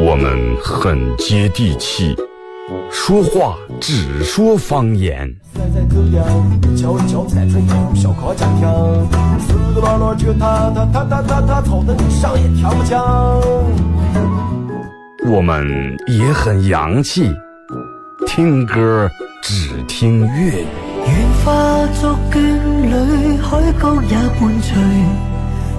我们很接地气，说话只说方言。我们也很洋气，听歌只听粤语。愿化作眷侣，海角也伴随。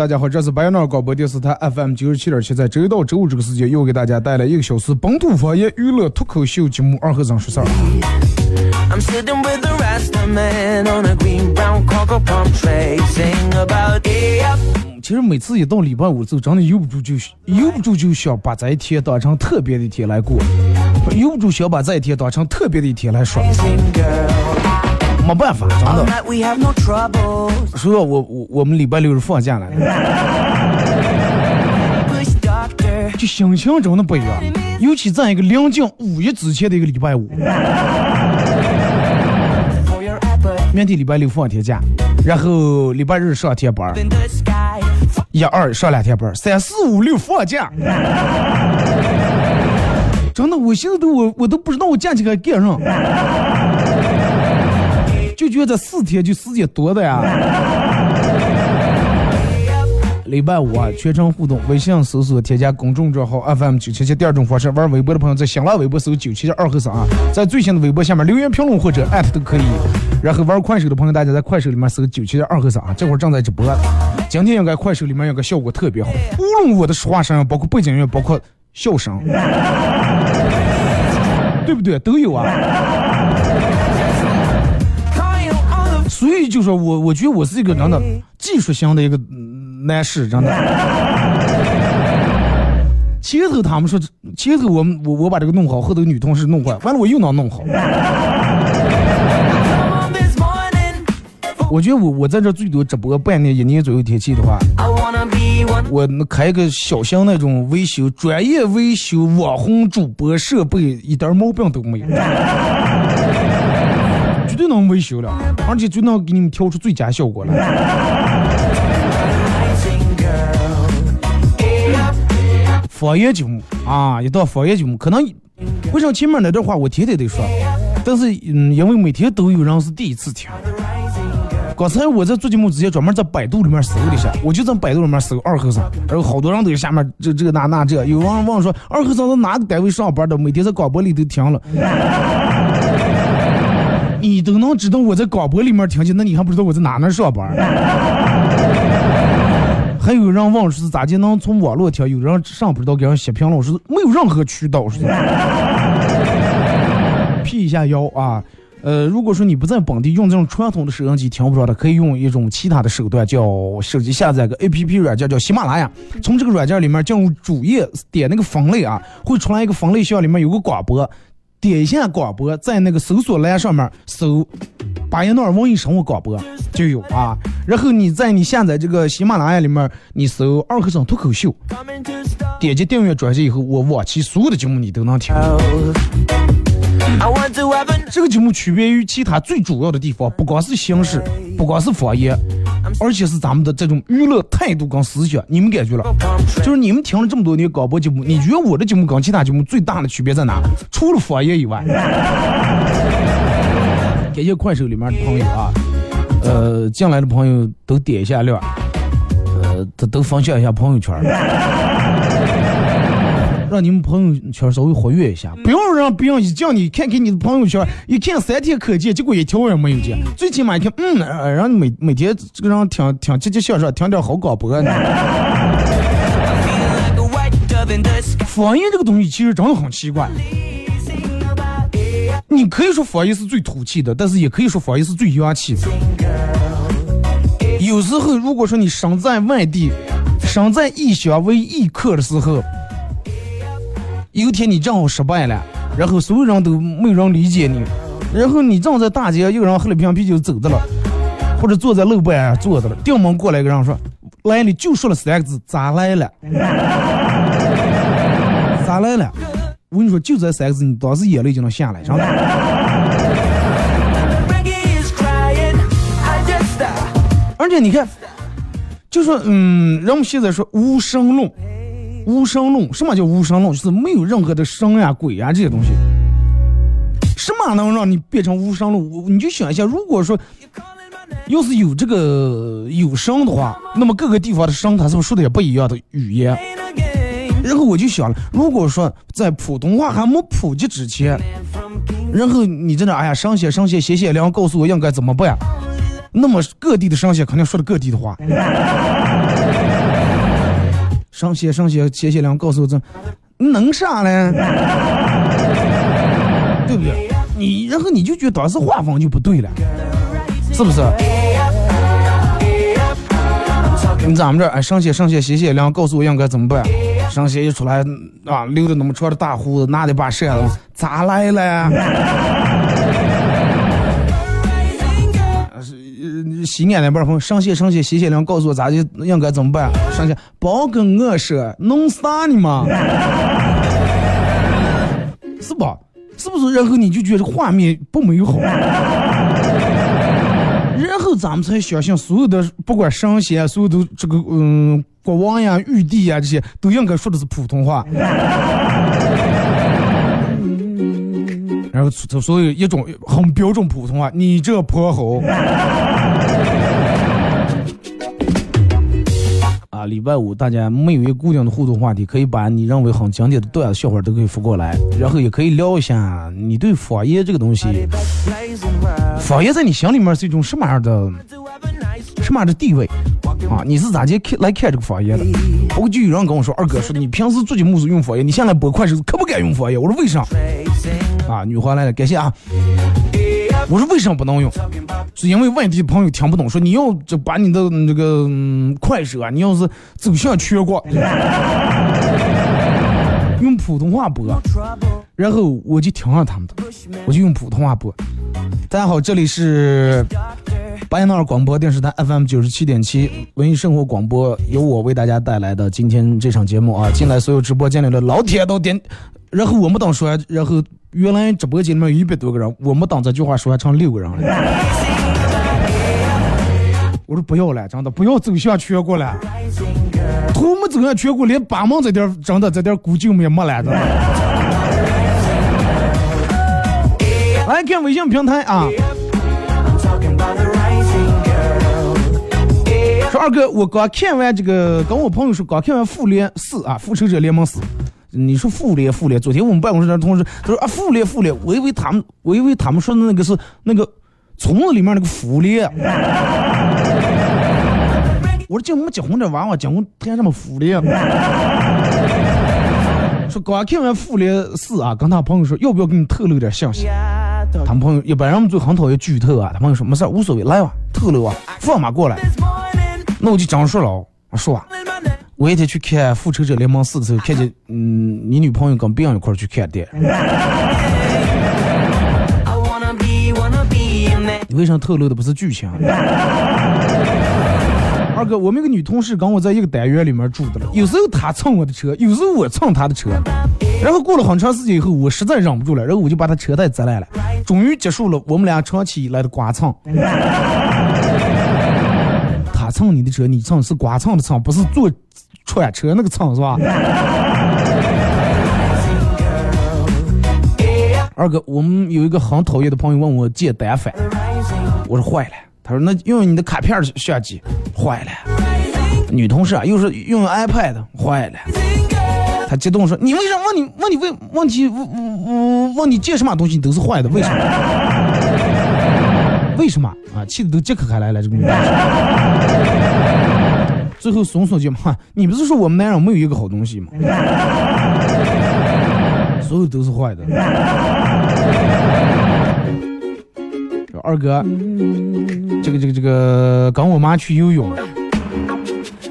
大家好，这是白鸟广播电视台 FM 九十七点七，在周一到周五这个时间，又给大家带来一个小时本土方言娱乐脱口秀节目《二和尚说事儿》。其实每次一到礼拜五，就真的由不住就由不住就想把这一天当成特别的一天来过，由不住想把这一天当成特别的一天来说。没办法，真的。说，我我我们礼拜六是放假了，就心情真的不一样。尤其在一个临近五一之前的一个礼拜五，明天礼拜六放一天假，然后礼拜日上天班，一二上两天班，三四五六放假。真的，我现在都我我都不知道我假期该干啥。就觉得四天就时间多的呀。礼拜五啊，全程互动，微信搜索添加公众账号 FM 九七七。第二种方式，玩微博的朋友在新浪微博搜九七七二和尚啊，在最新的微博下面留言评论或者艾特都可以。然后玩快手的朋友，大家在快手里面搜九七七二和尚啊，这会儿正在直播。今天应该快手里面有个效果特别好，无论我的说话声，包括背景音乐，包括笑声，对不对？都有啊。所以就说我，我觉得我是一个真的技术型的一个男士，真的。前头他们说，前头我我我把这个弄好，后头女同事弄坏，完了我又能弄好。我觉得我我在这最多直播半年一年左右天气的话，我开一个小型那种维修，专业维修网红主播设备，一点毛病都没有。就能维修了，而且就能给你们调出最佳效果来。方言节目啊，一档方言节目，可能为啥前面那段话我天天得说，但是嗯，因为每天都有人是第一次听。刚才我在做节目之前，专门在百度里面搜了一下，我就在百度里面搜二和尚，然后好多人都在下面这这那那这，有人问说二和尚在哪个单位上班的，每天在广播里头听了。你都能知道我在广播里面听见，那你还不知道我在哪呢上班？还有人问是咋就能从网络听？有人上不知道给人写评论，我说没有任何渠道，是 P 一下腰啊。呃，如果说你不在本地用这种传统的收音机听不着的，可以用一种其他的手段，叫手机下载个 A P P 软件，叫喜马拉雅。从这个软件里面进入主页，点那个分类啊，会出来一个分类项，里面有个广播，点一下广播，在那个搜索栏上面搜“巴彦淖尔文艺生活广播”就有啊。然后你在你下载这个喜马拉雅里面，你搜“二和尚脱口秀”，点击订阅专辑以后，我往期所有的节目你都能听。这个节目区别于其他最主要的地方，不光是形式，不光是方言，而且是咱们的这种娱乐态度跟思想。你们感觉了？就是你们听了这么多年广播节目，你觉得我的节目跟其他节目最大的区别在哪？除了方言以外，感谢快手里面的朋友啊，呃，进来的朋友都点一下亮，呃，都都分享一下朋友圈。让你们朋友圈稍微活跃一下，不要让别人一叫你看看你的朋友圈，一看三天可见，结果一条也没有见。最起码一看，嗯，让你每每天这个人听听积极向上，听点好广播呢。方言这个东西其实真的很奇怪，你可以说方言是最土气的，但是也可以说方言是最洋气的。有时候如果说你身在外地，身在异乡为异客的时候。有一天你正好失败了，然后所有人都没有人理解你，然后你正在大街，有人喝了瓶啤酒走的了，或者坐在路边坐着了，顶门过来一个人说：“来你，就说了三个字，咋来了？咋来了？”我跟你说，就这三个字，你当时眼泪就能下来，真的。而且你看，就说嗯，人们现在说无声论。无神论，什么叫无神论？就是没有任何的神呀、鬼呀这些东西。什么能让你变成无神论？你就想一下，如果说要是有这个有神的话，那么各个地方的神他是不是说的也不一样的语言？然后我就想了，如果说在普通话还没普及之前，然后你在那哎呀上写上写写写两告诉我应该怎么办？那么各地的上写肯定说的各地的话。上写上写写写两告诉我这能啥嘞？对不对？你然后你就觉得当时画风就不对了，是不是？你咱们这哎上写上写写写亮告诉我应该怎么办？上写一出来啊，留着那么长的大胡子，拿着把扇子，咋来了？西安那边朋友上线上线谢谢良告诉我咋就应该怎么办？上线包跟我说弄啥呢嘛？是吧？是不是？然后你就觉得画面不美好，然后咱们才相信所有的不管神仙，所有的这个嗯国王呀、玉帝呀这些都应该说的是普通话。然后所以一种很标准普通话，你这泼猴。啊，礼拜五大家没有一个固定的互动话题，可以把你认为很经典的段子、笑话都可以发过来，然后也可以聊一下你对方言这个东西，方言在你心里面是一种什么样的、什么样的地位啊？你是咋接来看这个方言的？我就有人跟我说，二哥说你平时做节目是用方言，你现在播快手可不敢用方言？我说为啥？啊，女皇来了，感谢啊！我说为什么不能用？是因为外地朋友听不懂，说你要就把你的那个快手啊，你要是走向全国，用普通话播，然后我就听上他们的，我就用普通话播。大家好，这里是巴彦淖尔广播电视台 FM 九十七点七文艺生活广播，由我为大家带来的今天这场节目啊，进来所有直播间里的老铁都点，然后我们当说，然后。原来直播间里面有一百多个人，我们当这句话说还成六个人了。我说不要了，真的不要走向全国了。图没走向全国，连八门这点真的这点估计也没了。来看微信平台啊。说二哥，我刚看完这个，跟我朋友说刚看完《复联四》啊，《复仇者联盟四》。你说复联复联，昨天我们办公室的同事他说啊，复联复联，我以为他们，我以为他们说的那个是那个村子里面那个复联。我说这我们结婚这娃娃结婚谈什么复联？说刚看完《复联四》啊，跟他朋友说要不要给你透露点信息？他们朋友一般人们最很讨厌剧透啊，他朋友说没事无所谓，来吧，透露啊，放马过来。那我就这样说了，我说啊，我一天去看《复仇者联盟四》的时候，看见嗯，你女朋友跟别人一块去看的。你为啥透露的不是剧情？二哥，我们一个女同事跟我在一个单元里面住的了，有时候她蹭我的车，有时候我蹭她的车。然后过了很长时间以后，我实在忍不住了，然后我就把她车带摘来了，终于结束了我们俩长期以来的刮蹭。蹭你的车，你蹭是刮蹭的蹭，不是坐穿车那个蹭是吧？二哥，我们有一个很讨厌的朋友问我借单反，我说坏了。他说那用你的卡片相机，坏了。女同事啊，又是用 iPad，坏了。他激动说：“你为什么问你问你问问题问问问你借什么东西都是坏的？为什么？为什么啊？气的都解渴开来了，这个女同事。”最后松松就骂：“你不是说我们男人没有一个好东西吗？所有都是坏的。”二哥，这个这个这个，跟我妈去游泳，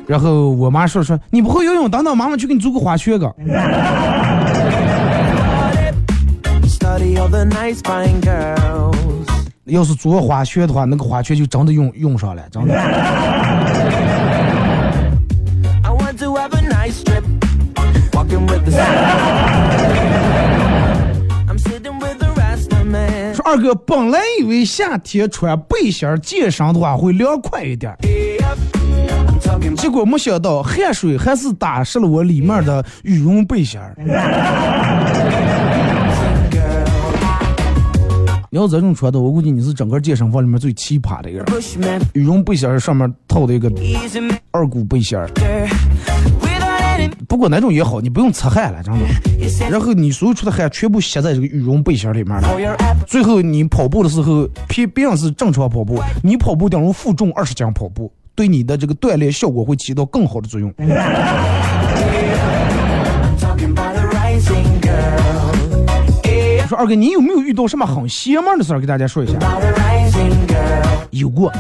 然后我妈说说你不会游泳，等等妈妈去给你租个滑雪个。要是租滑雪的话，那个滑雪就真的用用上了，真的。说二哥，本来以为夏天穿背心健身的话会凉快一点，结果没想到汗水还是打湿了我里面的羽绒背心 你要这种穿的，我估计你是整个健身房里面最奇葩的一个人。羽绒背心上面套的一个二股背心不过哪种也好，你不用擦汗了，真的。然后你所有出的汗全部吸在这个羽绒背心里面了。最后你跑步的时候，别别人是正常跑步，你跑步等于负重二十斤跑步，对你的这个锻炼效果会起到更好的作用。说二哥，你有没有遇到什么很邪门的事儿？给大家说一下。有过，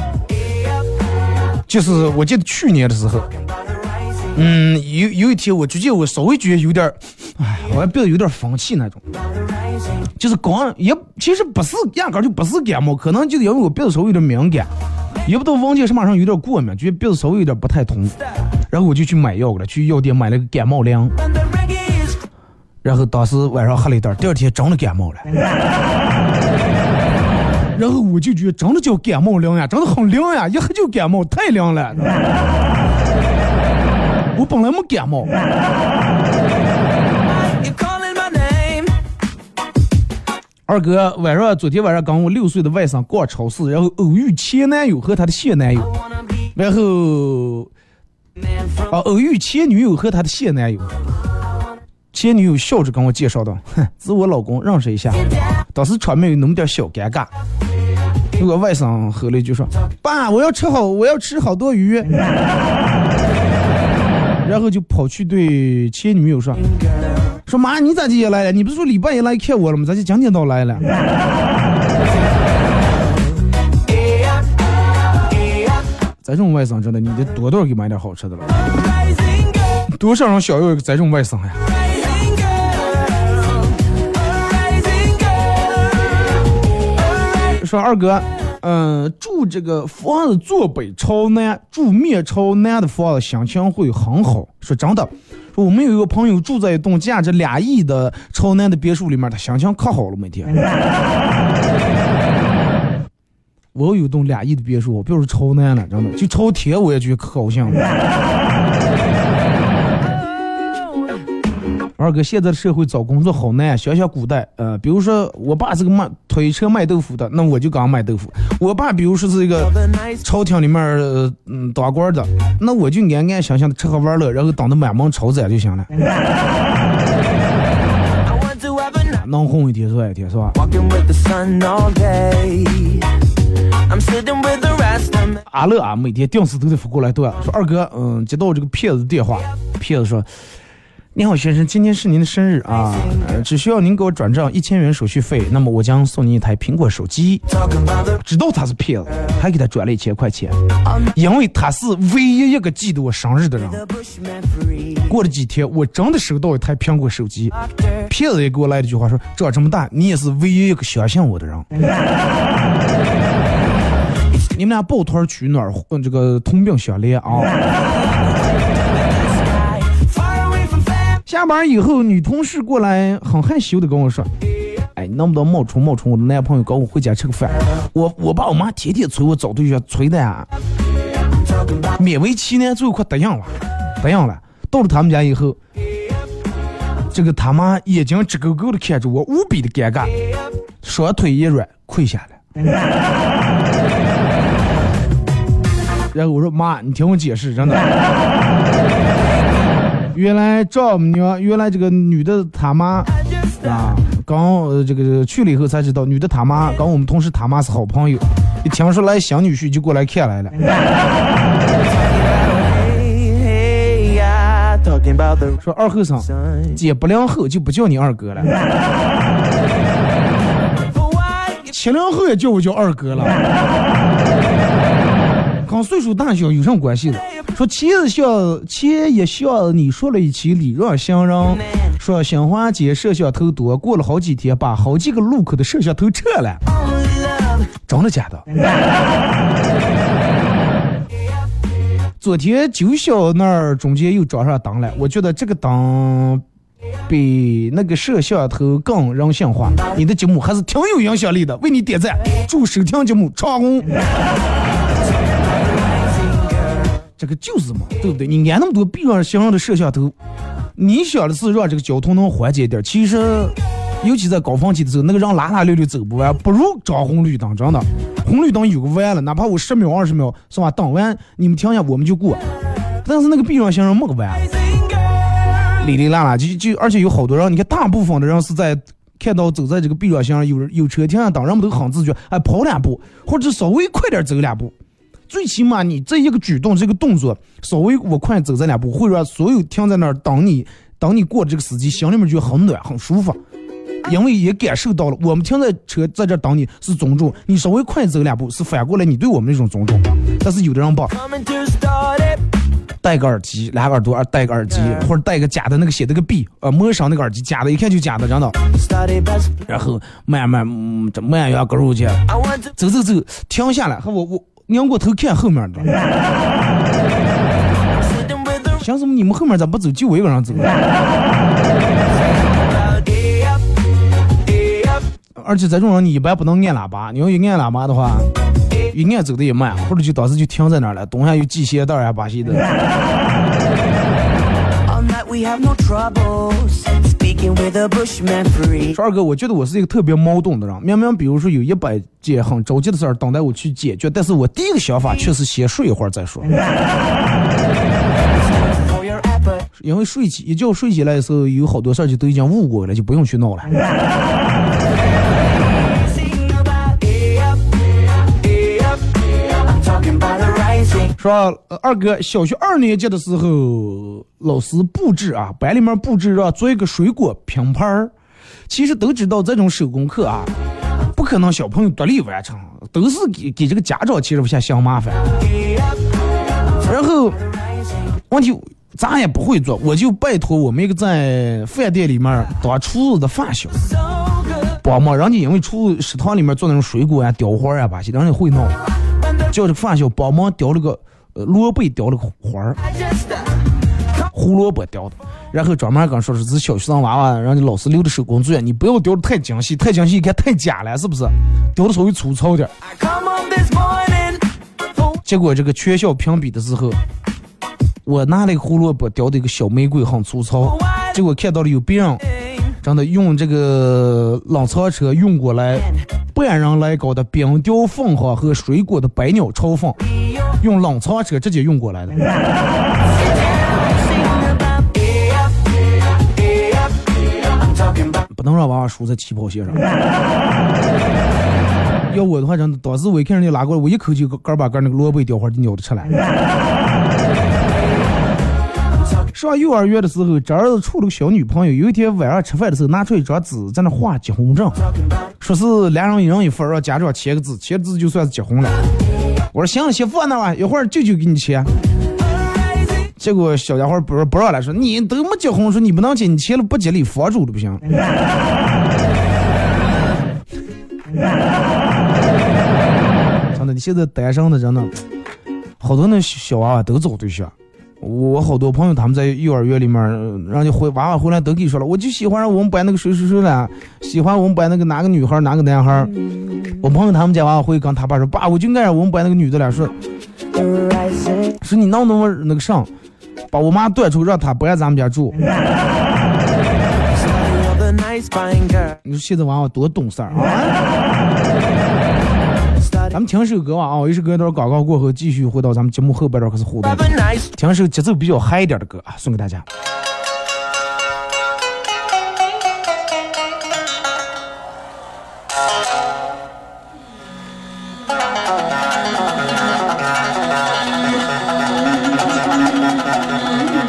就是我记得去年的时候。嗯，有有一天我最近我稍微觉得有点，哎，我鼻子有点风气那种，就是刚也其实不是压根就不是感冒，可能就是因为我鼻子稍微有点敏感，也不知道闻见什么上有点过敏，觉得鼻子稍微有点不太通，然后我就去买药了，去药店买了个感冒凉，然后当时晚上喝了一袋，第二天真的感冒了，然后我就觉得真的叫感冒凉呀，真的很凉呀，一喝就感冒，太凉了。我本来没感冒。二哥晚上昨天晚上跟我六岁的外甥逛超市，然后偶遇前男友和他的现男友，然后啊偶遇前女友和他的现男友，前女友笑着跟我介绍道：“哼，是我老公，认识一下。”当时场面有那么点小尴尬。结果外甥喝了一句说：“爸，我要吃好，我要吃好多鱼。”然后就跑去对前女友说：“说妈，你咋也来了？你不是说礼拜一来看我了吗？咋就今天倒来了？” 咱这种外甥真的，你得多多给买点好吃的了。多少人想要咱这种外甥呀？说二哥。嗯，住这个房子坐北朝南，住面朝南的房子心情会很好。说真的，说我们有一个朋友住在一栋价值两亿的朝南的别墅里面，他心情可好了，每天。我有栋俩亿的别墅，我别说朝南了，真的，就朝天我也觉得可高兴了。二哥，现在的社会找工作好难，想想古代，呃，比如说我爸是个卖推车卖豆腐的，那我就刚卖豆腐。我爸比如说是一个朝廷里面嗯当官的，那我就安安详详的吃喝玩乐，然后当的满门抄斩就行了。能混一天算一天，是吧？阿乐啊，每天定时都得发过来段，说二哥，嗯，接到这个骗子电话，骗子说。你好，先生，今天是您的生日啊，只需要您给我转账一千元手续费，那么我将送您一台苹果手机。知道他是骗子，还给他转了一千块钱，因为他是唯一一个记得我生日的人。过了几天，我真的收到一台苹果手机，骗子也给我来了一句话说：长这么大，你也是唯一一个相信我的人。你们俩抱团取暖，这个同病相怜啊。下班以后，女同事过来很害羞的跟我说：“哎，能不能冒充冒充我的男朋友，跟我回家吃个饭？我我爸我妈天天催我找对象，催的啊，勉为其难，最后快答应了，答应了。到了他们家以后，这个他妈眼睛直勾勾的看着我，无比的尴尬，双腿一软跪下了。然后我说妈，你听我解释，真的。”原来丈母娘，原来这个女的他妈啊，刚这个去了以后才知道，女的他妈跟我们同事他妈是好朋友。一听说来小女婿，就过来看来了。说二后生，姐不良后就不叫你二哥了，七零后也叫我叫二哥了。跟岁数大小有什么关系的？说钱像钱也像你说了一起礼让行人，说新华街摄像头多，过了好几天，把好几个路口的摄像头撤了，真的假的？昨天九小那儿中间又装上灯了，我觉得这个灯比那个摄像头更人性化。你的节目还是挺有影响力的，为你点赞，祝收听节目长红。这个就是嘛，对不对？你安那么多避让行人的摄像头，你想的是让这个交通能缓解点。其实，尤其在高峰期的时候，那个人拉拉溜溜走不完，不如装红绿灯。真的，红绿灯有个弯了，哪怕我十秒二十秒是吧？等完你们停下，我们就过。但是那个避让行人没个弯，哩哩啦啦，就就而且有好多人，你看大部分的人是在看到走在这个避让行人有有车停下等，人们都很自觉，哎，跑两步或者稍微快点走两步。最起码你这一个举动，这个动作稍微我快走这两步，会让所有停在那儿等你等你过这个司机心里面就很暖很舒服，因为也感受到了我们停在车在这等你是尊重，你稍微快走两步是反过来你对我们那种尊重。但是有的人吧，戴个耳机，两个耳朵啊戴个耳机，或者戴个假的那个写的个 B，呃，摸上那个耳机假的，一看就假的，真的。然后慢慢这慢摇个路去，走走走，停下来，和我我。拧过头看后面的，想什么？你们后面咋不走？就我一个人走。而且这种人你一般不能按喇叭，你要一按喇叭的话，一按走的也慢，或者就当时就停在那儿了，东下有系鞋带啊，把鞋的。说二哥，我觉得我是一个特别矛盾的人。明明比如说有一百件很着急的事儿等待我去解决，但是我第一个想法却是先睡一会儿再说。因为睡起一觉睡起来的时候，有好多事儿就都已经悟过了，就不用去闹了。说二哥，小学二年级的时候，老师布置啊，班里面布置让做一个水果拼盘儿。其实都知道这种手工课啊，不可能小朋友独立完成，都是给给这个家长其实不嫌嫌麻烦。然后问题咱也不会做，我就拜托我们一个在饭店里面当厨子的发小帮忙，人家因为厨食堂里面做那种水果啊、雕花啊把些，人家会弄，叫这个发小帮忙雕了个呃。萝卜雕了个花儿，胡萝卜雕的，然后专门跟说是是小学生娃娃，让你老师留的手工作业，你不要雕的太精细，太精细一看太假了，是不是？雕的稍微粗糙点。结果这个全校评比的时候，我拿了一个胡萝卜雕的一个小玫瑰，很粗糙。结果看到了有别人真的用这个冷藏车运过来半人来高的冰雕凤凰和水果的百鸟朝凤，用冷藏车直接运过来的。不能让娃娃输在起跑线上。要我的话，真的当时我一看人家拉过来，我一口就干把干那个萝卜雕花就咬的出来。上幼儿园的时候，这儿子处了个小女朋友。有一天晚上吃饭的时候，拿出一张纸在那画结婚证，说是两人一人一份，让家长签个字，签字就算是结婚了。我说行了，先放那吧，一会儿舅舅给你签。结果小家伙不不让来，说你都没结婚，说你不能结，你结了不吉利，房主都不行。真的，你现在单身的人呢，好多那小娃娃都找对象。我好多朋友他们在幼儿园里面，人家回娃娃回来都跟你说了，我就喜欢我们班那个谁谁谁了，喜欢我们班那个哪个女孩哪个男孩。我朋友他们家娃娃会跟他爸说，爸，我就爱上我们班那个女的了，说说你闹那么那个上，把我妈端出让她不在咱们家住。你说现在娃娃多懂事儿啊！咱们听首歌吧啊，一首歌一段广告过后，继续回到咱们节目后半段开始互动。听首节奏比较嗨一点的歌啊，送给大家。嗯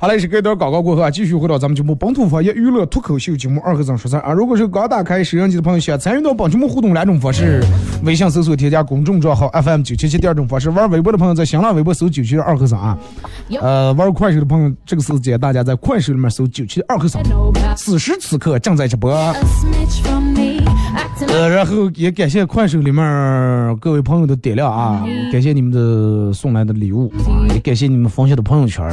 好嘞，是隔一段广告过后啊，继续回到咱们节目本土方言娱乐脱口秀节目二和尚说事儿啊。如果是刚打开摄像机的朋友，想参与到本节目互动两种方式：微信搜索添加公众账号 FM 九七七；第二种方式，玩微博的朋友在新浪微博搜九七二和尚啊。呃，玩快手的朋友，这个时间大家在快手里面搜九七二和尚。此时此刻正在直播。呃，然后也感谢快手里面各位朋友的点亮啊，感谢你们的送来的礼物啊，也感谢你们分享的朋友圈.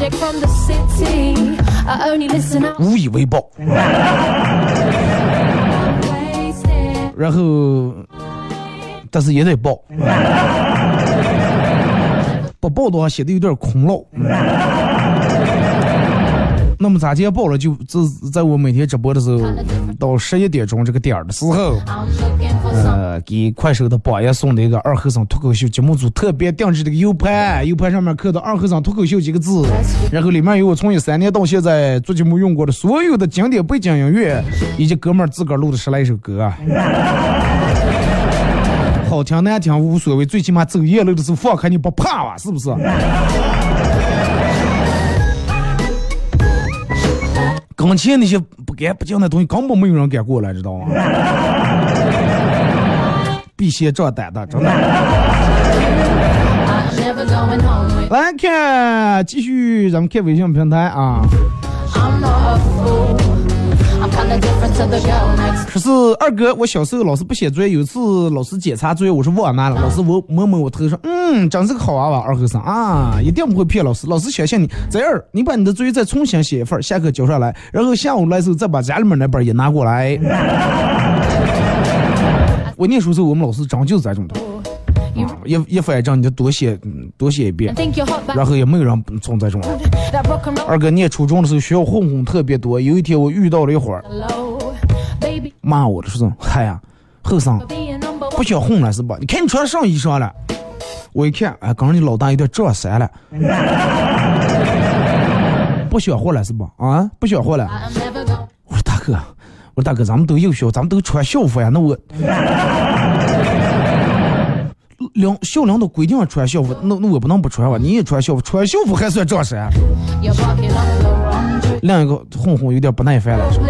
无以为报。然后，但是也得报，不报的话显得有点空落。那么咱今天报了？就在在我每天直播的时候，到十一点钟这个点儿的时候.呃，给快手的榜爷送的一个二和尚脱口秀节目组特别定制的一个 U 盘，U 盘上面刻的“二和尚脱口秀”几个字，然后里面有我从一三年到现在做节目用过的所有的经典背景音乐，以及哥们儿自个儿录的十来首歌啊。好听难听无所谓，最起码走夜路的时候放开你不怕吧？是不是？跟前那些不干不净的东西，根本没有人敢过来，知道吗？必先壮胆的，真的。来看，继续咱们看微信平台啊，说是二哥，我小时候老师不写作业，有一次老师检查作业，我说忘拿了，老师我摸摸我头说，嗯，真是个好娃娃，二和尚啊，一定不会骗老师，老师相信你。这样，你把你的作业再重新写一份，下课交上来，然后下午来的时候再把家里面那本也拿过来。我念书时候，我们老师长就是这种的一一反正你就多写，嗯多写一遍然后也没有人从这种。二哥念初中的时候，学校混混特别多。有一天我遇到了一伙儿，骂我的说：“嗨呀，后生不想混了是吧？你看你穿上衣裳了。”我一看，哎，刚刚你老大有点撞衫了，不想混了是吧？啊，不想混了。我说大哥，我说大哥，咱们都幼小，咱们都穿校服呀。那我领校领导规定穿校服，那那我不能不穿吧？你也穿校服，穿校服还算撞衫？You're barking up the wrong tree. 另一个混混有点不耐烦了，说：“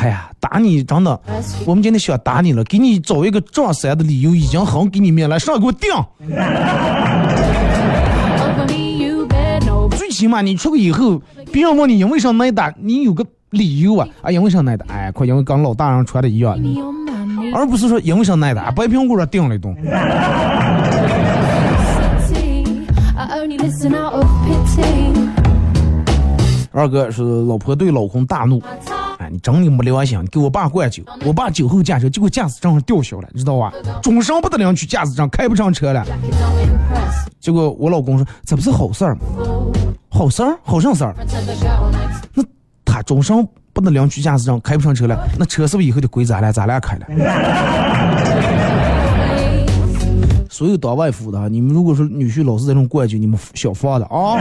哎呀，打你真的，我们今天想打你了，给你找一个撞衫的理由，已经很给你面了，上给我顶。最起码你出去以后，别人问你因为啥挨打，你有个理由啊啊，因为啥挨打？哎，快因为跟老大人穿的一样，而不是说因为啥挨打，白苹果上顶了一顿。二哥是老婆对老公大怒哎，你真的没良心，你给我爸灌酒，我爸酒后驾车，结果驾驶证上吊销了，知道吧？终身不得领取驾驶证，开不上车了。结果我老公说，这不是好事儿吗？好事儿，好上事儿.那他终身不能领取驾驶证，开不上车了，那车是不是以后得归咱俩，咱俩开了？所有当外夫的，你们如果说女婿老是这种惯酒，你们小放的啊。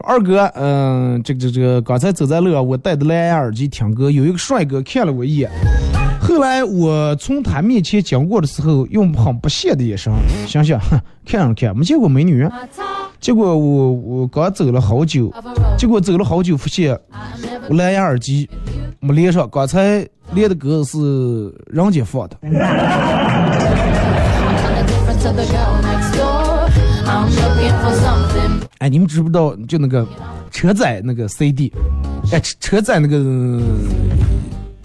二哥，嗯、这个这个这个，刚才走在路上，我戴的蓝牙耳机听歌，有一个帅哥看了我一眼，后来我从他面前经过的时候，用很不屑的眼神，想想，哼，看上看，没见过美女。结果我我刚走了好久，结果走了好久，发现我蓝牙耳机没连上，刚才连的歌是人家放的。哎，你们知不知道就那个车载那个 CD，哎，车车载那个，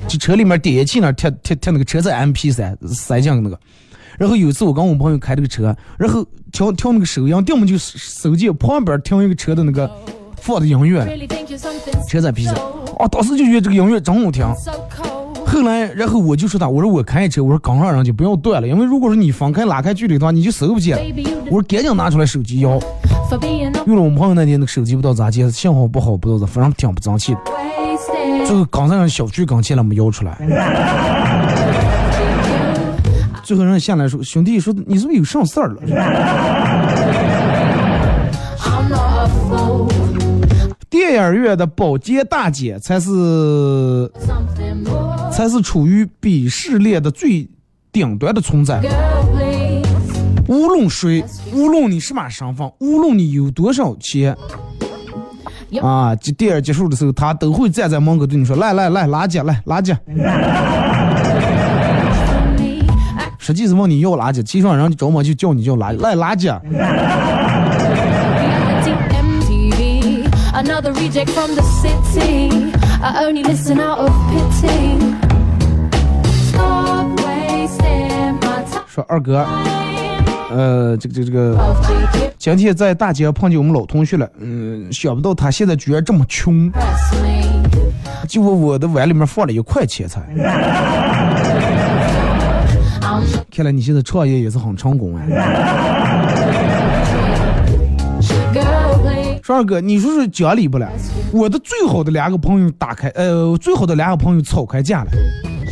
就车里面点烟器那儿贴贴贴那个车载 MP 三塞进那个。然后有一次我跟我朋友开这个车，然后调调那个手音，要么就手机旁边听一个车的那个放的音乐车载 P 三，哦，当时就觉得这个音乐真好听。后来，然后我就说他，我说我开车，我说刚上人就不要断了，因为如果说你放开拉开距离的话，你就收不见了。我说赶紧拿出来手机摇。用了我们朋友那天那个手机不知道咋接，信号不好，不知道咋，反正挺不争气的。最后刚上小区刚进来，没摇出来。最后人下来说：“兄弟，说你是不是有上事儿了 I'm not a fool.？” 电影院的保洁大姐才是才是处于鄙视链的最顶端的存在。无论谁，无论你什么身份，无论你有多少钱，啊，这电影结束的时候，他都会站在门口对你说：“来来来，垃圾，来垃圾。For me. ”实际是问你要垃圾，其实上人家找我就叫你叫垃圾，来垃圾。说二哥，呃，这个这个这个今天在大街碰见我们老同学了，嗯，想不到他现在居然这么穷，press me. 就我的碗里面放了一块钱财，看来你现在创业也是很成功哎。十二哥，你说说讲理不了？我的最好的两个朋友打开，呃，最好的两个朋友吵开架了，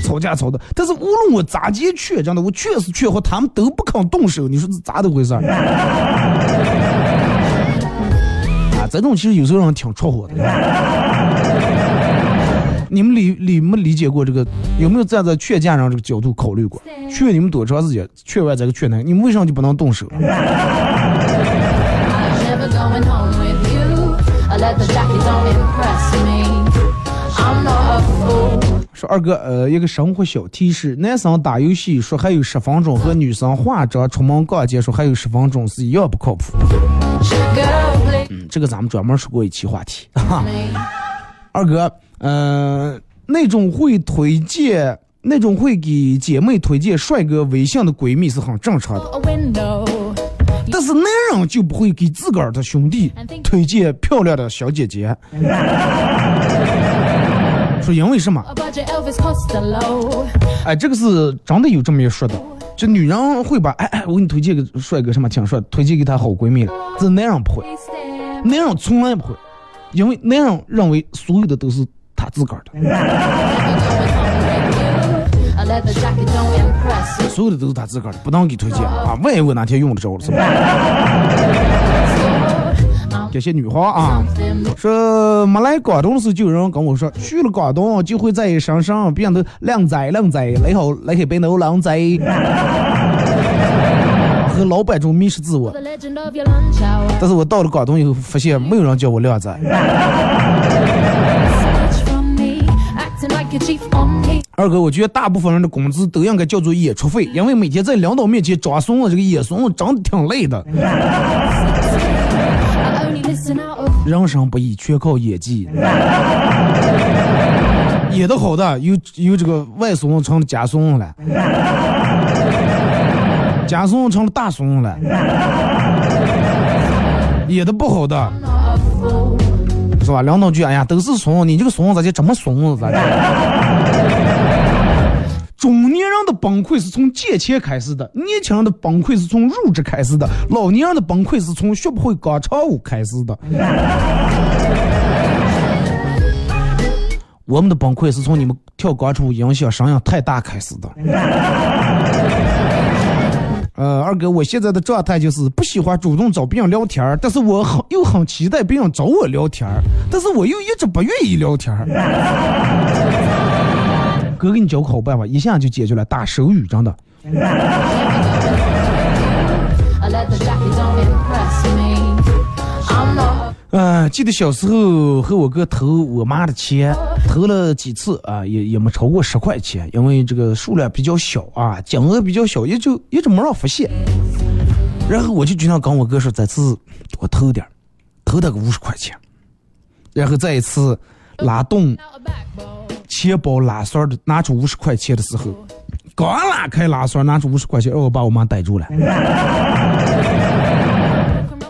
吵架吵的，但是无论我咋接劝，真的，我劝是劝和，他们都不肯动手，你说是咋的回事儿？啊，这种其实有时候人挺戳火的。你们理理没理解过这个？有没有站在劝架上这个角度考虑过？劝你们多长时间？劝完这个劝那个，你们为什么就不能动手？说二哥，呃，一个生活小提示：男生打游戏说还有十分钟，和女生化妆出门逛街说还有十分钟是一样不靠谱。嗯，这个咱们专门说过一期话题。二哥，呃，那种会推荐、那种会给姐妹推荐帅哥微信的闺蜜是很正常的，但是男人就不会给自个儿的兄弟推荐漂亮的小姐姐。说因为什么.哎，这个是真的有这么一说的，这女人会把哎哎，我给你推荐个帅哥什么挺帅，推荐给她好闺蜜了，这男人不会，男人从来不会，因为男人认为所有的都是他自个儿的.所有的都是他自个儿的，不能给推荐啊，万一我哪天用得着了，是吧？感谢女皇啊，说没来广东的时候就有人跟我说，去了广东就会在身上变得靓仔靓仔，你好你係變到靚仔，和老板中迷失自我。但是我到了广东以后，发现没有人叫我靓仔。二哥，我觉得大部分人的工资都应该叫做演出费，因为每天在领导面前装怂子，这个演怂子真的挺累的。人生不易，全靠演技。演的好的，有有这个外孙子成了假怂子了，假怂子成了大孙子了。演的不好的.是吧？领导句，哎呀，都是怂，你这个怂咋就这么怂子咋的？中年人的崩溃是从借钱开始的，年轻人的崩溃是从入职开始的，老年人的崩溃是从学不会广场舞开始的。我们的崩溃是从你们跳广场舞影响声音太大开始的。呃，二哥，我现在的状态就是不喜欢主动找别人聊天，但是我很又很期待别人找我聊天，但是我又一直不愿意聊天。哥给你教个好办法，一下就解决了，打手语，真的。嗯，记得小时候和我哥偷我妈的钱，偷了几次啊，也也没超过十块钱，因为这个数量比较小啊，金额比较小，也就一直没让发现。然后我就经常跟我哥说，这次多偷点儿偷他个五十块钱。然后再一次拉动钱包拉栓的拿出五十块钱的时候，刚拉开拉栓拿出五十块钱，让我把我妈逮住了。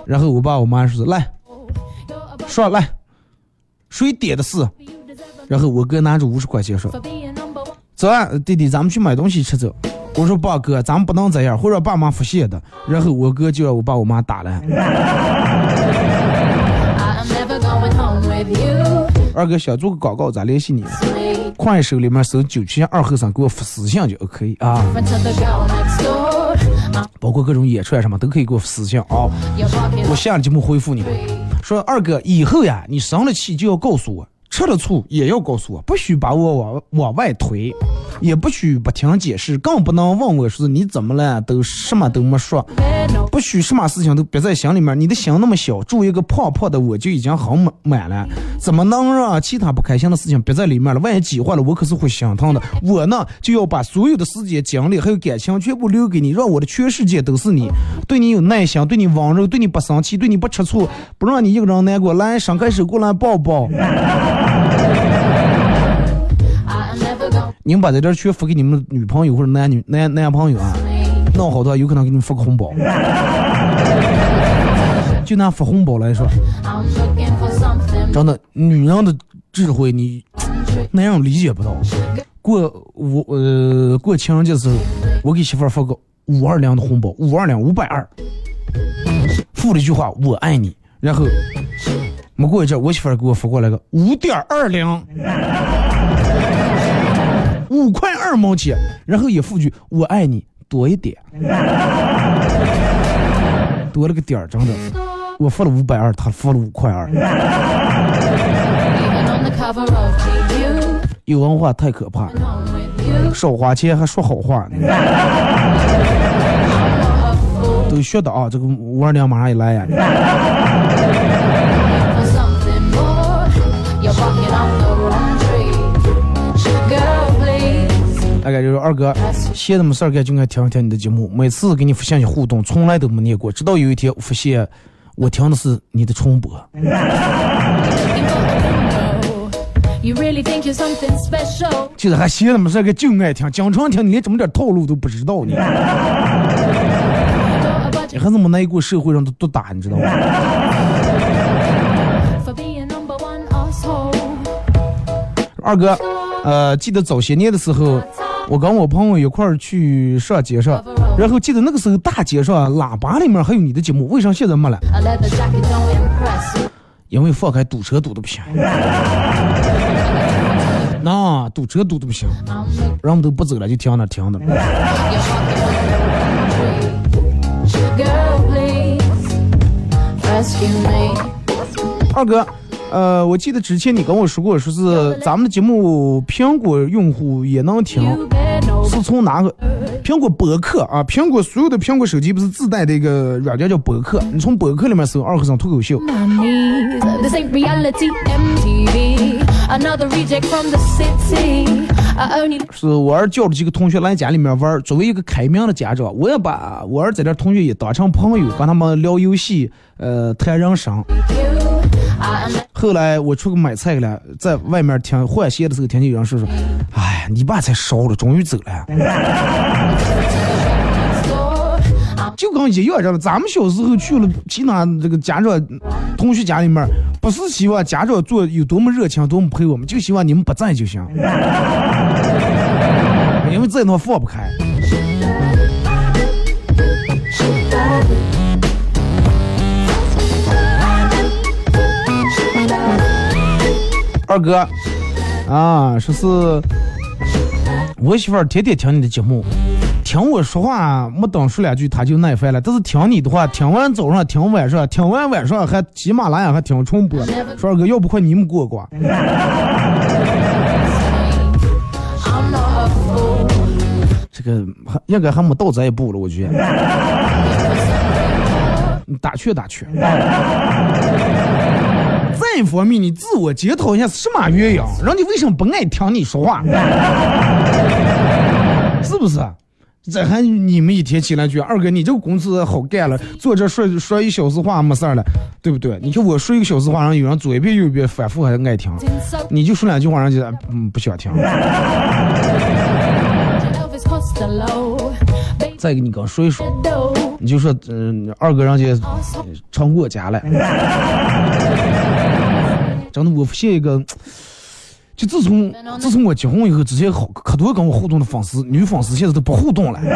然后我爸我妈说：“来，说来，谁点的是？” you deserve a 然后我哥拿着五十块钱说 for being number one.：“ 走啊，弟弟，咱们去买东西吃走。”我说：“爸哥，咱们不能这样，会让爸妈发现的。”然后我哥就让我爸我妈打了。二哥想做个广告，咋联系你？快手里面搜九七二后生，给我发私信就 OK 啊包括各种演出啊什么都可以给我私信啊。我下了节目回复你们。说二哥，以后呀，你生了气就要告诉我，吃了醋也要告诉我，不许把我往往外推，也不许不听解释，更不能问我说你怎么了，都什么都没说，不许什么事情都憋在心里面。你的心那么小，住一个胖胖的我就已经很满满了，怎么能让其他不开心的事情憋在里面了？万一挤坏了，我可是会心疼的。我呢，就要把所有的时间、精力还有感情全部留给你，让我的全世界都是你，对你有耐心，对你温柔，对你不生气，对你不吃醋，不让你一个人难过。来，伸开手过来抱抱。你们把这点全发给你们的女朋友或者男女男男朋友啊. 弄好的话有可能给你们发个红包。就拿发红包来说真的，女人的智慧你.男人理解不到。过我呃过情人节的时候，我给媳妇儿发个五二零的红包，五二零五百二，付了一句话我爱你，然后没过一阵，我媳妇儿给我发过来个五点二零，五块二毛钱，然后也附句我爱你多一点，多了个点儿，真的，我付了五百二，他付了五块二，有文化太可怕，少花钱还说好话呢。都学的啊，这个五二零马上一来呀。大概就是二哥，闲的没事儿干就爱听一听你的节目，每次给你发信息互动，从来都没念过，直到有一天我发现我听的是你的重播。就是还闲的没事儿干就爱听，经常听，你连这么点套路都不知道呢，你还这么挨过社会上的毒打，你知道吗.二哥，呃，记得早些年的时候，我跟我朋友一块儿去上街上，然后记得那个时候大街上喇叭里面还有你的节目，为啥现在没了？因为放开堵车堵的不行。那堵车堵的不行，人们都不走了，就停那停的。二哥，呃，我记得之前你跟我说过，说是咱们的节目苹果用户也能听是从哪个？苹果博客啊，苹果所有的苹果手机不是自带的一个软件叫博客，你从博客里面搜“二和尚脱口秀 ”，my knees. This ain't reality. MTV. Another reject from the city. I only 是我儿叫了几个同学来家里面玩儿。作为一个开明的家长，我也把我儿在这同学也当成朋友，跟他们聊游戏，呃，谈人生。后来我出去买菜去了，在外面听换鞋的时候，听见有人说说：“哎，你爸才烧了，终于走了。”就跟一样着了。咱们小时候去了其他这个家长同学家里面，不是希望家长做有多么热情，多么陪我们，就希望你们不在就行，因为在那放不开。二哥，啊，说是我媳妇儿天天听你的节目，听我说话没等说两句她就耐烦了，但是听你的话，听完早上，听晚上，听完晚上还喜马拉雅还听重播。说二哥，要不快你们过过？这个应该还没到这一步了，我觉得。你打趣打趣。再一方面，你自我检讨一下是什么原因，人家为什么不爱听你说话？是不是？这还你们一天起来句，二哥你这个工资好干了，坐这说说一小时话没事儿了，对不对？你看我说一个小时话，然后有人左一遍右一遍反复还爱听，你就说两句话，人家嗯不想听。再给你刚说一说。你就说，嗯、二哥让家常过家了。真的，我发现一个，就自从自从我结婚以后，之前好可多跟我互动的粉丝，女粉丝现在都不互动了，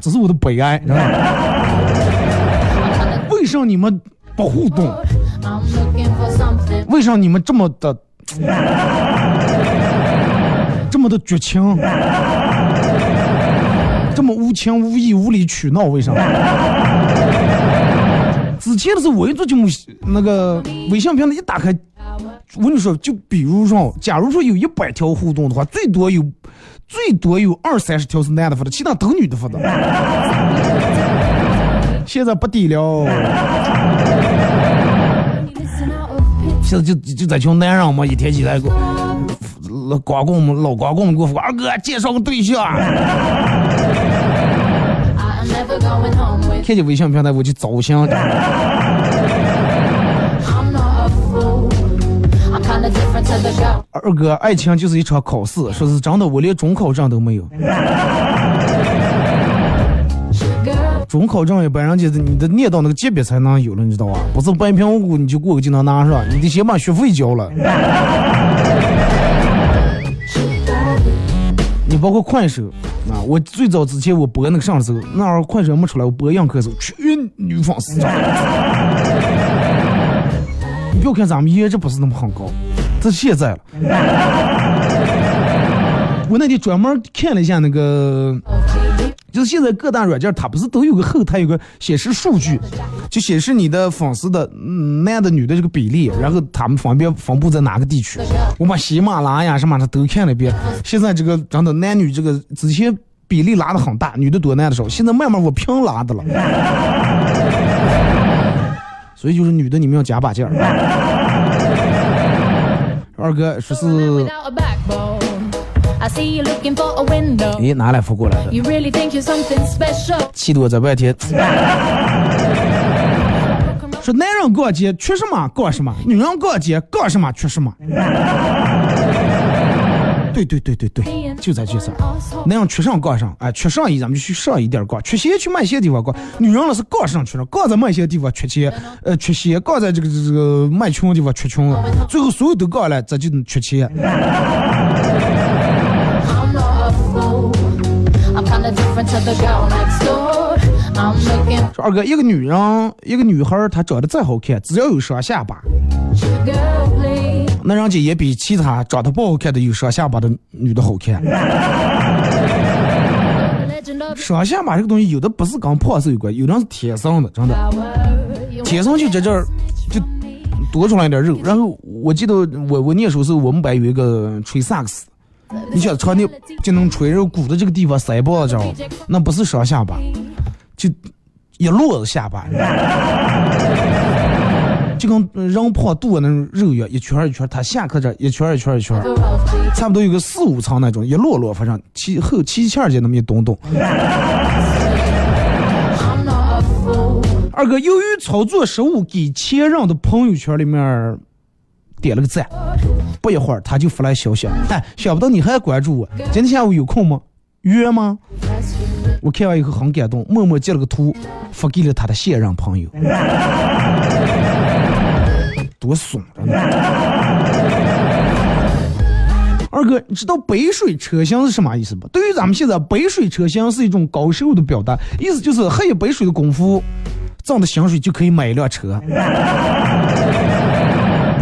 这是我的悲哀，知道吗？为啥你们不互动？为啥你们这么的这么的绝情？这么无情无义、无理取闹，为啥？之前的时候，我一做节目，那个微信平台一打开，我跟你说，就比如说，假如说有一百条互动的话，最多有最多有二三十条是男的发的，其他都女的发的。现在不低了，现在就就在群男人嘛，一天起来给我老光棍们老光棍们给我发，二哥介绍个对象。看见微信平台我就糟心。二哥，爱情就是一场考试，说是真的，我连中考证都没有。中考证一般人家是你得念到那个级别才能有了，你知道吧？不是白平无故你就过个就能拿上，你得先把学费交了。你包括快手啊，我最早之前我播那个上的时候，那会儿快手没出来，我播样客的时候，全女粉丝。你不要看咱们颜值不是那么很高，这现在了。我那天专门看了一下那个。就是现在各大软件，它不是都有个后台有个显示数据，就显示你的粉丝的、嗯、男的女的这个比例，然后他们分别分布在哪个地区。我把喜马拉雅什么的都看了一遍，现在这个真的男女这个之前比例拉的很大，女的多男的少，现在慢慢我平拉的了。所以就是女的你们要加把劲儿。二哥说 a man 是，without a backbone. I see you looking for a window. 诶，哪来发过来的？You really think you're something special. 气得我在外天。说男人逛街缺什么逛什么，女人逛街逛什么缺什么。对对对对对，就在这事儿。男人缺上逛上，哎，缺上衣咱们就去上衣店逛，缺鞋去卖鞋地方逛。女人了是逛上缺上，逛在卖鞋地方缺鞋，呃，缺鞋，逛在这个这个卖穷的地方缺穷了，最后所有都逛了，这就缺钱。说二哥，一个女人，一个女孩儿，她长得再好看，只要有双下巴，那人家也比其他长得不好看的有双下巴的女的好看。双下巴这个东西，有的不是跟胖瘦有关，有的是天生的，真的，天生就在这儿就多出来一点肉。然后我记得我我念书时候，我们班有一个吹萨克斯，你想穿的就能吹，然后鼓的这个地方腮帮子那不是双下巴，就一摞子下巴。就跟人胖肚那种肉一样，一圈儿一圈儿，他下课这儿一圈儿一圈儿一圈儿，差不多有个四五层那种，一摞摞，反正七后七千儿姐那么一咚咚。I'm not a fool. 二哥，由于操作失误，给前任的朋友圈里面点了个赞，不一会儿他就发来消息，哎，想不到你还关注我，今天下午有空吗？约吗？我看完以后很感动，默默截了个图，发给了他的现任朋友。多怂着呢！二哥，你知道杯水车薪是什么意思不？对于咱们现在，杯水车薪是一种高收入的表达，意思就是喝一杯水的功夫，挣的薪水就可以买一辆车。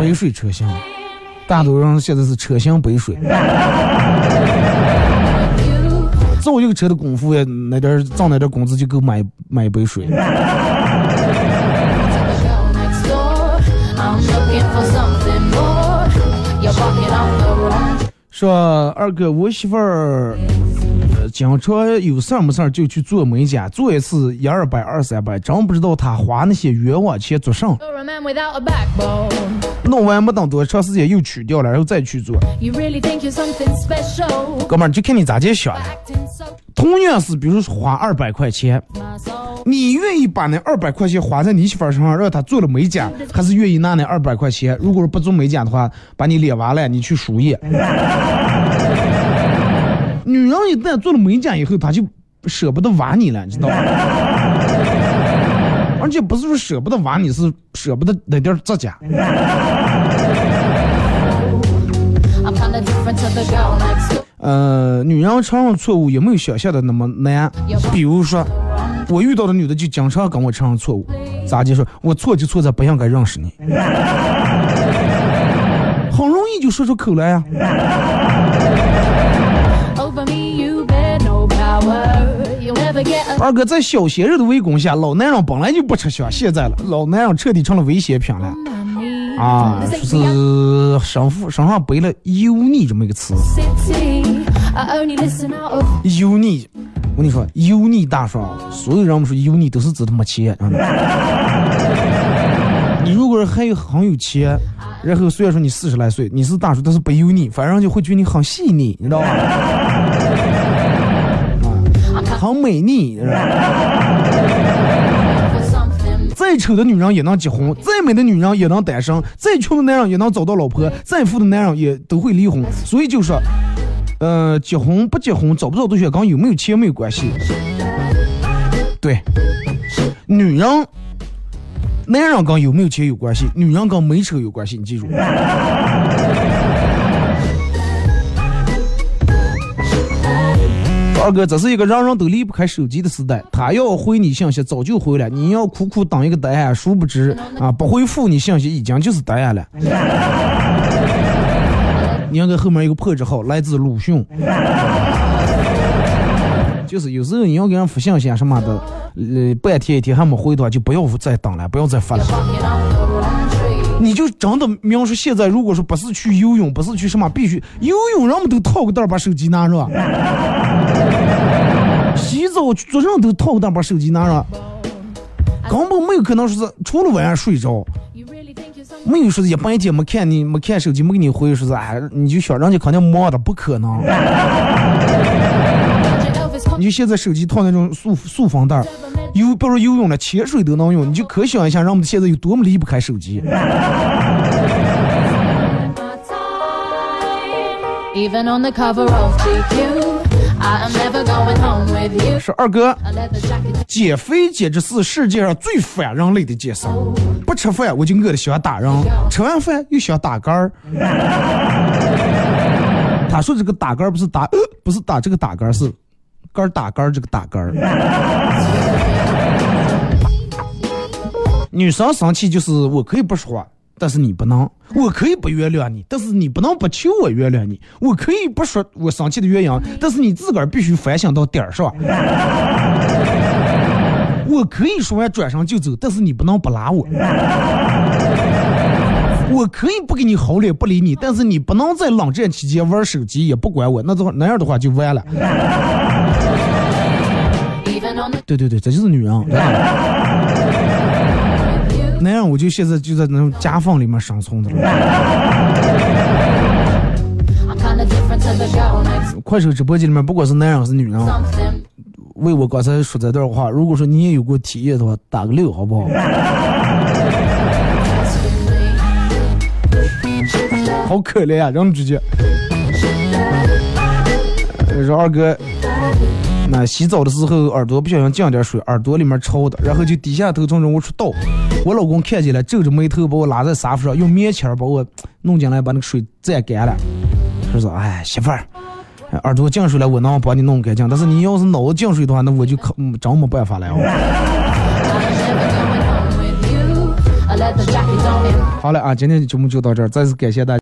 杯水车薪，大多人现在是车薪杯水。造一个车的功夫，那点挣那点工资就够买买一杯水。说二哥，我媳妇儿经常有事儿没事儿就去做美甲，做一次一二百二三百，真不知道他花那些冤枉钱做啥。You're a man without a backbone. 弄完没等多长时间又取掉了，然后再去做。You really think you're 哥们儿，就看你咋接想了。同样是，比如说花二百块钱，你愿意把那二百块钱花在你媳妇儿身上，让她做了美甲，还是愿意拿那二百块钱，如果是不做美甲的话，把你脸完了，你去输液？女人一旦做了美甲以后，她就舍不得挖你了，你知道吗？而且不是说舍不得挖你，是舍不得那点儿指甲。呃，女人承认错误也没有想象的那么难。比如说，我遇到的女的就经常跟我承认错误，咋就说我错就错在不应该认识你，很容易就说出口来呀、二哥在小鲜肉的围攻下，老男人本来就不吃香，现在了，老男人彻底成了危险品了啊！说是身负身上背了油腻这么一个词油腻。我跟你说，油腻大叔，所有人们说油腻都是指他妈钱。你如果是很有很有钱，然后虽然说你四十来岁，你是大叔，但是不油腻，反正就会觉得你很细腻，你知道吧？啊，很美丽，是吧 再丑的女人也能结婚，再美的女人也能单身，再穷的男人也能找到老婆，再富的男人也都会离婚。所以就说，呃，结婚不结婚，找不找对象跟有没有钱没有关系。对，女人、男人跟有没有钱有关系，女人跟没车有关系，你记住。二哥，这是一个人人都离不开手机的时代。他要回你信息，早就回了；你要苦苦等一个答案，殊不知啊，不回复你信息已经就是答案了。你应该后面有个破折号，来自鲁迅。就是有时候你要给人发信息啊什么的，呃，半天一天还没回的话，就不要再等了，不要再发了。你就真的描述现在，如果说不是去游泳，不是去什么，必须游泳，人们都套个袋儿把手机拿着；洗澡做人都套个袋儿把手机拿着，根本没有可能说是除了晚上睡着没有说是一半天没看你没看手机没给你回，说是哎，你就想人家肯定忙的，不可能。你就现在手机套那种塑塑封袋儿，游，比如说游泳了，潜水都能用，你就可想一下，人们现在有多么离不开手机。说二哥.减肥简直是世界上最反人类的件事。不吃饭我就饿得想打人，吃完饭又想打嗝儿。他说这个打嗝不是打，呃不是打这个打嗝，是杆儿打杆儿这个打杆儿。女生生气就是我可以不说话，但是你不能；我可以不原谅你，但是你不能不求我原谅你。我可以不说我生气的原因，但是你自个儿必须反省到点儿上。我可以说完转身就走，但是你不能不拉我。我可以不给你好脸不理你，但是你不能在冷战期间玩手机也不管我，那的话那样的话就完了。对对对，这就是女人。男人我就现在就在那种夹缝里面生存的了。I'm kinda different to the girl next 快手直播间里面，不管是男人还是女人，为我刚才说这段话，如果说你也有过体验的话，打个六好不好？好可怜呀、人直接。呃 说二哥，那洗澡的时候耳朵不小心降点水，耳朵里面潮的，然后就低下头从中屋出倒。我老公看见了，皱着眉头把我拉在沙发上，用棉签把我弄进来，把那个水蘸干了。他说哎媳妇儿，耳朵进水了，我能帮你弄干净，但是你要是脑子进水的话，那我就可真没办法了。好了啊，今天的节目就到这儿，再次感谢大家。